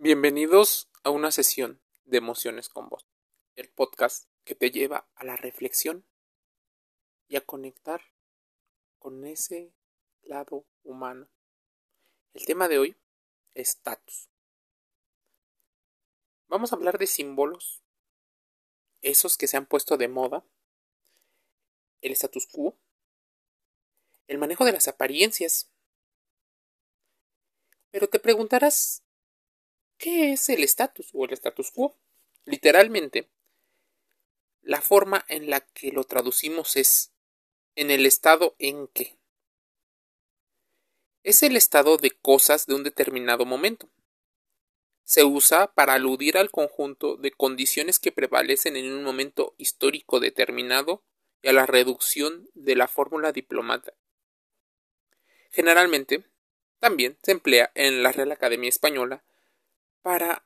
Bienvenidos a una sesión de emociones con vos, el podcast que te lleva a la reflexión y a conectar con ese lado humano. El tema de hoy, estatus. Vamos a hablar de símbolos, esos que se han puesto de moda, el status quo, el manejo de las apariencias. Pero te preguntarás, ¿Qué es el estatus o el status quo? Literalmente, la forma en la que lo traducimos es en el estado en que. Es el estado de cosas de un determinado momento. Se usa para aludir al conjunto de condiciones que prevalecen en un momento histórico determinado y a la reducción de la fórmula diplomata. Generalmente, también se emplea en la Real Academia Española para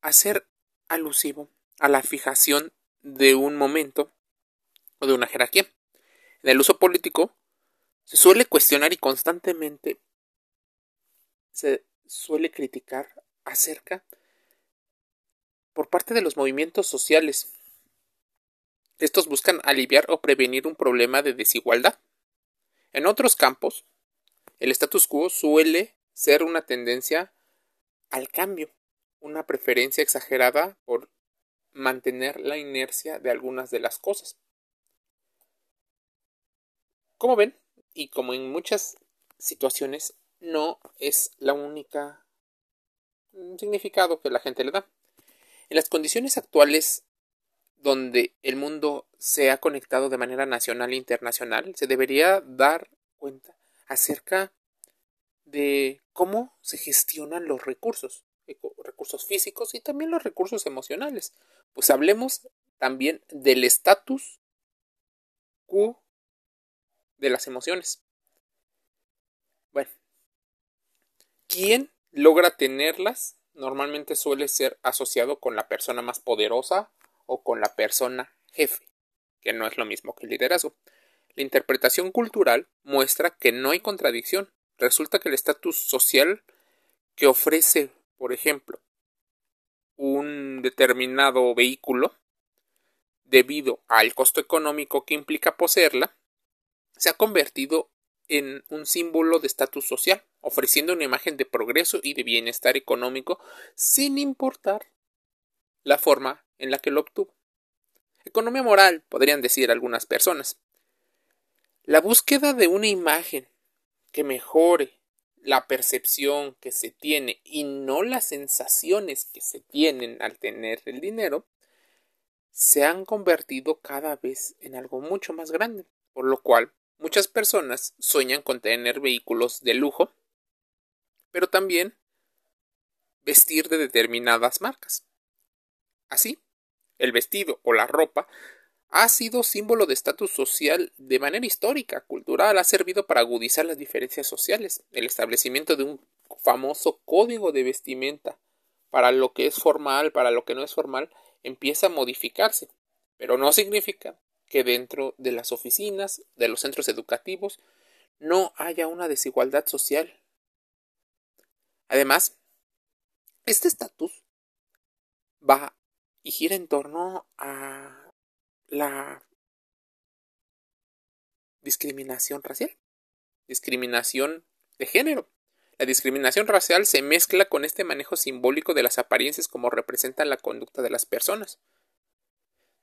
hacer alusivo a la fijación de un momento o de una jerarquía. En el uso político se suele cuestionar y constantemente se suele criticar acerca por parte de los movimientos sociales. Estos buscan aliviar o prevenir un problema de desigualdad. En otros campos, el status quo suele ser una tendencia al cambio, una preferencia exagerada por mantener la inercia de algunas de las cosas. Como ven, y como en muchas situaciones, no es la única mm, significado que la gente le da. En las condiciones actuales donde el mundo se ha conectado de manera nacional e internacional, se debería dar cuenta acerca de cómo se gestionan los recursos, recursos físicos y también los recursos emocionales. Pues hablemos también del estatus quo de las emociones. Bueno, ¿quién logra tenerlas? Normalmente suele ser asociado con la persona más poderosa o con la persona jefe, que no es lo mismo que el liderazgo. La interpretación cultural muestra que no hay contradicción Resulta que el estatus social que ofrece, por ejemplo, un determinado vehículo, debido al costo económico que implica poseerla, se ha convertido en un símbolo de estatus social, ofreciendo una imagen de progreso y de bienestar económico sin importar la forma en la que lo obtuvo. Economía moral, podrían decir algunas personas. La búsqueda de una imagen que mejore la percepción que se tiene y no las sensaciones que se tienen al tener el dinero, se han convertido cada vez en algo mucho más grande, por lo cual muchas personas sueñan con tener vehículos de lujo, pero también vestir de determinadas marcas. Así, el vestido o la ropa ha sido símbolo de estatus social de manera histórica, cultural, ha servido para agudizar las diferencias sociales. El establecimiento de un famoso código de vestimenta para lo que es formal, para lo que no es formal, empieza a modificarse, pero no significa que dentro de las oficinas, de los centros educativos, no haya una desigualdad social. Además, este estatus va y gira en torno a la discriminación racial, discriminación de género. La discriminación racial se mezcla con este manejo simbólico de las apariencias como representan la conducta de las personas.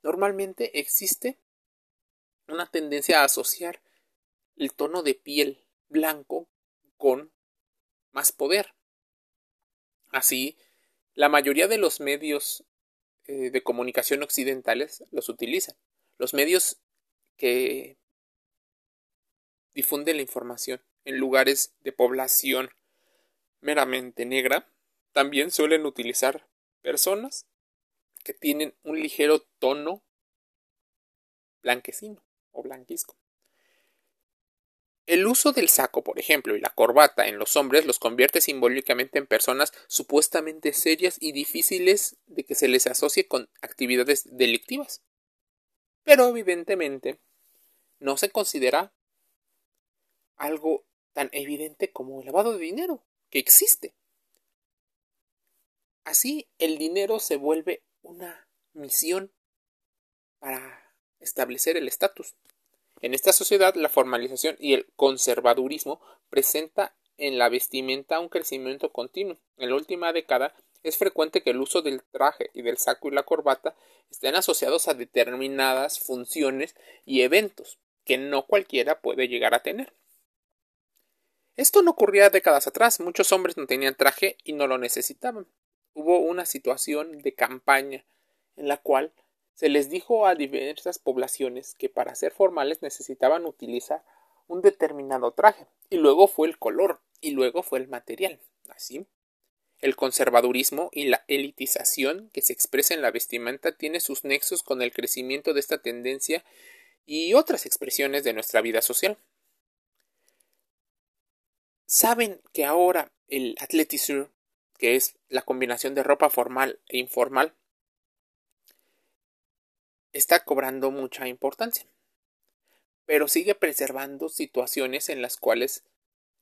Normalmente existe una tendencia a asociar el tono de piel blanco con más poder. Así, la mayoría de los medios eh, de comunicación occidentales los utilizan. Los medios que difunden la información en lugares de población meramente negra también suelen utilizar personas que tienen un ligero tono blanquecino o blanquisco. El uso del saco, por ejemplo, y la corbata en los hombres los convierte simbólicamente en personas supuestamente serias y difíciles de que se les asocie con actividades delictivas. Pero evidentemente no se considera algo tan evidente como el lavado de dinero, que existe. Así el dinero se vuelve una misión para establecer el estatus. En esta sociedad, la formalización y el conservadurismo presenta en la vestimenta un crecimiento continuo. En la última década es frecuente que el uso del traje y del saco y la corbata estén asociados a determinadas funciones y eventos que no cualquiera puede llegar a tener. Esto no ocurría décadas atrás, muchos hombres no tenían traje y no lo necesitaban. Hubo una situación de campaña en la cual se les dijo a diversas poblaciones que para ser formales necesitaban utilizar un determinado traje, y luego fue el color, y luego fue el material. Así, el conservadurismo y la elitización que se expresa en la vestimenta tiene sus nexos con el crecimiento de esta tendencia y otras expresiones de nuestra vida social. Saben que ahora el athleisure, que es la combinación de ropa formal e informal, está cobrando mucha importancia, pero sigue preservando situaciones en las cuales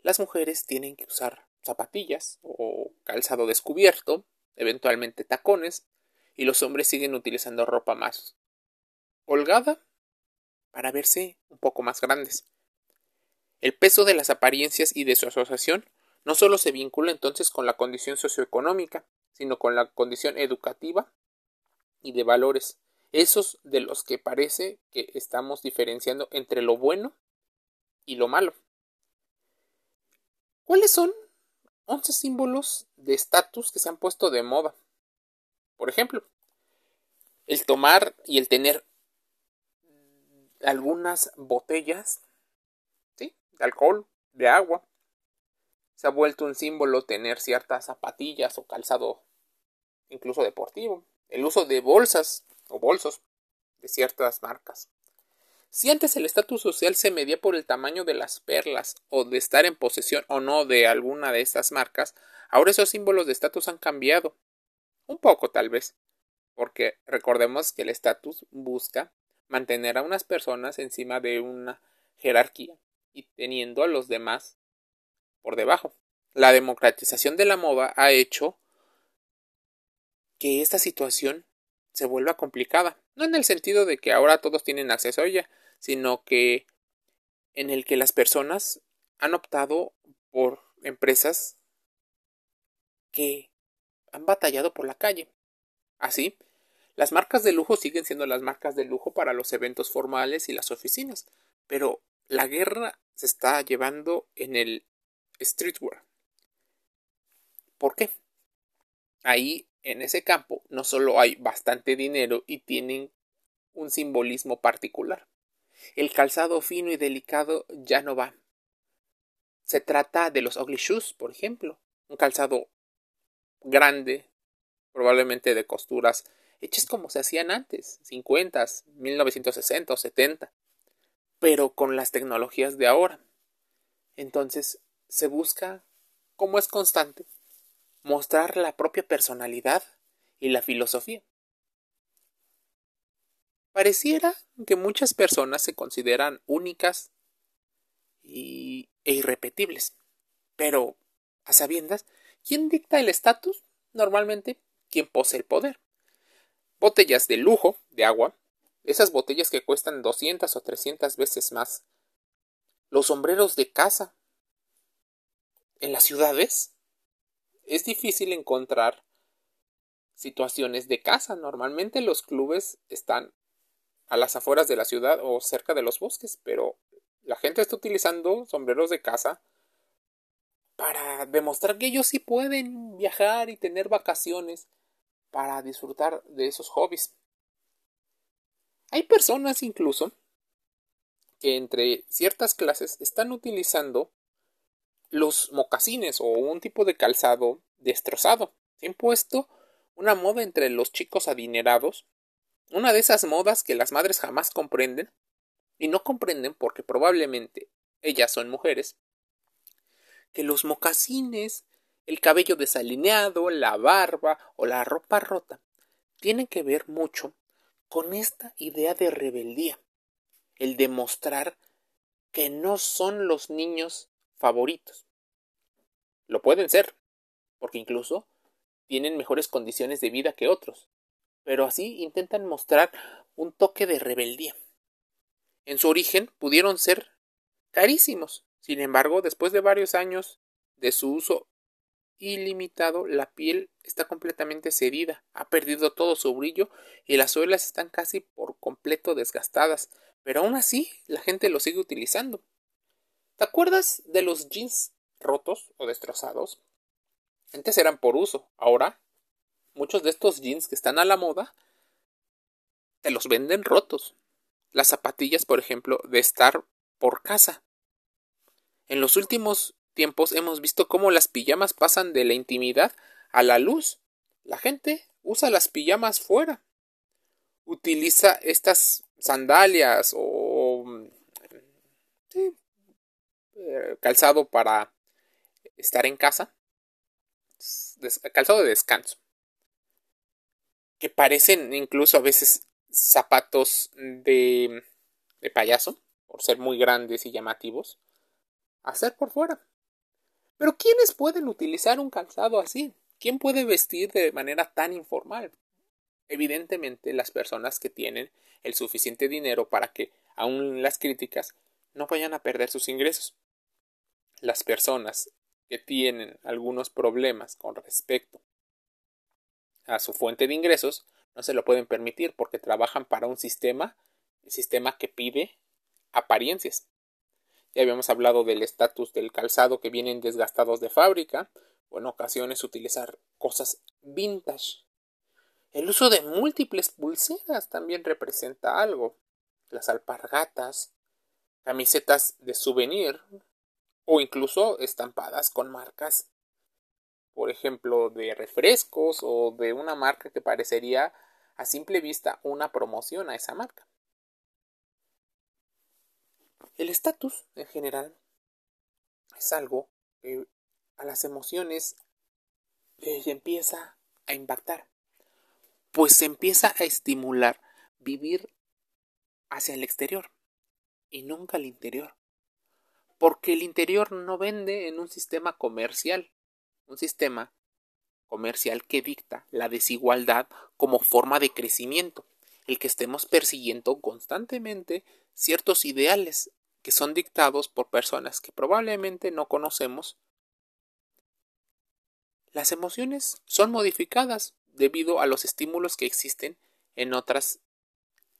las mujeres tienen que usar zapatillas o calzado descubierto, eventualmente tacones, y los hombres siguen utilizando ropa más holgada para verse un poco más grandes. El peso de las apariencias y de su asociación no solo se vincula entonces con la condición socioeconómica, sino con la condición educativa y de valores, esos de los que parece que estamos diferenciando entre lo bueno y lo malo. ¿Cuáles son 11 símbolos de estatus que se han puesto de moda? Por ejemplo, el tomar y el tener algunas botellas ¿sí? de alcohol, de agua. Se ha vuelto un símbolo tener ciertas zapatillas o calzado incluso deportivo. El uso de bolsas o bolsos de ciertas marcas. Si antes el estatus social se medía por el tamaño de las perlas o de estar en posesión o no de alguna de estas marcas, ahora esos símbolos de estatus han cambiado. Un poco tal vez, porque recordemos que el estatus busca mantener a unas personas encima de una jerarquía y teniendo a los demás por debajo. La democratización de la moda ha hecho que esta situación se vuelva complicada. No en el sentido de que ahora todos tienen acceso a ella, sino que en el que las personas han optado por empresas que han batallado por la calle. Así, las marcas de lujo siguen siendo las marcas de lujo para los eventos formales y las oficinas, pero la guerra se está llevando en el streetwear. ¿Por qué? Ahí en ese campo no solo hay bastante dinero y tienen un simbolismo particular. El calzado fino y delicado ya no va. Se trata de los ugly shoes, por ejemplo, un calzado grande, probablemente de costuras hechas como se hacían antes, 50, 1960 o 70, pero con las tecnologías de ahora. Entonces, se busca, como es constante, mostrar la propia personalidad y la filosofía. Pareciera que muchas personas se consideran únicas y, e irrepetibles, pero a sabiendas, ¿quién dicta el estatus? Normalmente, quien posee el poder. Botellas de lujo de agua, esas botellas que cuestan 200 o 300 veces más. Los sombreros de casa. En las ciudades, es difícil encontrar situaciones de casa. Normalmente los clubes están a las afueras de la ciudad o cerca de los bosques, pero la gente está utilizando sombreros de casa para demostrar que ellos sí pueden viajar y tener vacaciones para disfrutar de esos hobbies. Hay personas incluso que entre ciertas clases están utilizando los mocasines o un tipo de calzado destrozado. Se ha impuesto una moda entre los chicos adinerados, una de esas modas que las madres jamás comprenden, y no comprenden porque probablemente ellas son mujeres, que los mocasines, el cabello desalineado, la barba o la ropa rota tienen que ver mucho con esta idea de rebeldía, el demostrar que no son los niños favoritos. Lo pueden ser, porque incluso tienen mejores condiciones de vida que otros, pero así intentan mostrar un toque de rebeldía. En su origen pudieron ser carísimos, sin embargo, después de varios años de su uso ilimitado, la piel está completamente cedida, ha perdido todo su brillo y las suelas están casi por completo desgastadas, pero aún así la gente lo sigue utilizando. ¿Te acuerdas de los jeans rotos o destrozados? Antes eran por uso, ahora muchos de estos jeans que están a la moda te los venden rotos. Las zapatillas, por ejemplo, de estar por casa. En los últimos tiempos hemos visto cómo las pijamas pasan de la intimidad a la luz. La gente usa las pijamas fuera. Utiliza estas sandalias o calzado para estar en casa. Calzado de descanso. Que parecen incluso a veces zapatos de, de payaso, por ser muy grandes y llamativos. Hacer por fuera. Pero ¿quiénes pueden utilizar un calzado así? ¿Quién puede vestir de manera tan informal? Evidentemente las personas que tienen el suficiente dinero para que, aun las críticas, no vayan a perder sus ingresos. Las personas que tienen algunos problemas con respecto a su fuente de ingresos no se lo pueden permitir porque trabajan para un sistema, un sistema que pide apariencias. Ya habíamos hablado del estatus del calzado que vienen desgastados de fábrica, o en ocasiones utilizar cosas vintage. El uso de múltiples pulseras también representa algo. Las alpargatas, camisetas de souvenir o incluso estampadas con marcas, por ejemplo, de refrescos o de una marca que parecería a simple vista una promoción a esa marca. El estatus, en general, es algo que a las emociones les empieza a impactar, pues se empieza a estimular vivir hacia el exterior y nunca al interior, porque el interior no vende en un sistema comercial, un sistema comercial que dicta la desigualdad como forma de crecimiento, el que estemos persiguiendo constantemente ciertos ideales que son dictados por personas que probablemente no conocemos, las emociones son modificadas debido a los estímulos que existen en otras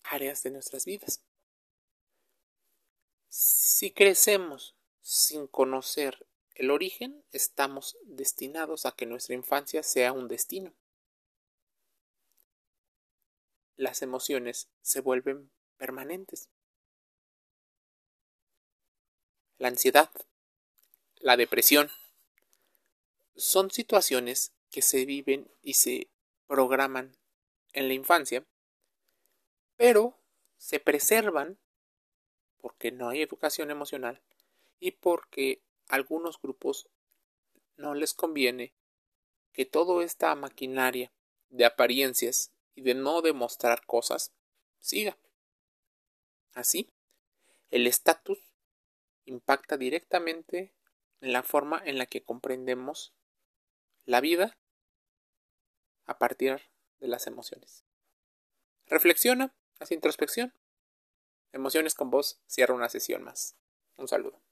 áreas de nuestras vidas. Si crecemos sin conocer el origen, estamos destinados a que nuestra infancia sea un destino. Las emociones se vuelven permanentes. la ansiedad, la depresión. Son situaciones que se viven y se programan en la infancia, pero se preservan porque no hay educación emocional y porque a algunos grupos no les conviene que toda esta maquinaria de apariencias y de no demostrar cosas siga. Así, el estatus impacta directamente en la forma en la que comprendemos la vida a partir de las emociones. Reflexiona, haz introspección. Emociones con vos cierra una sesión más. Un saludo.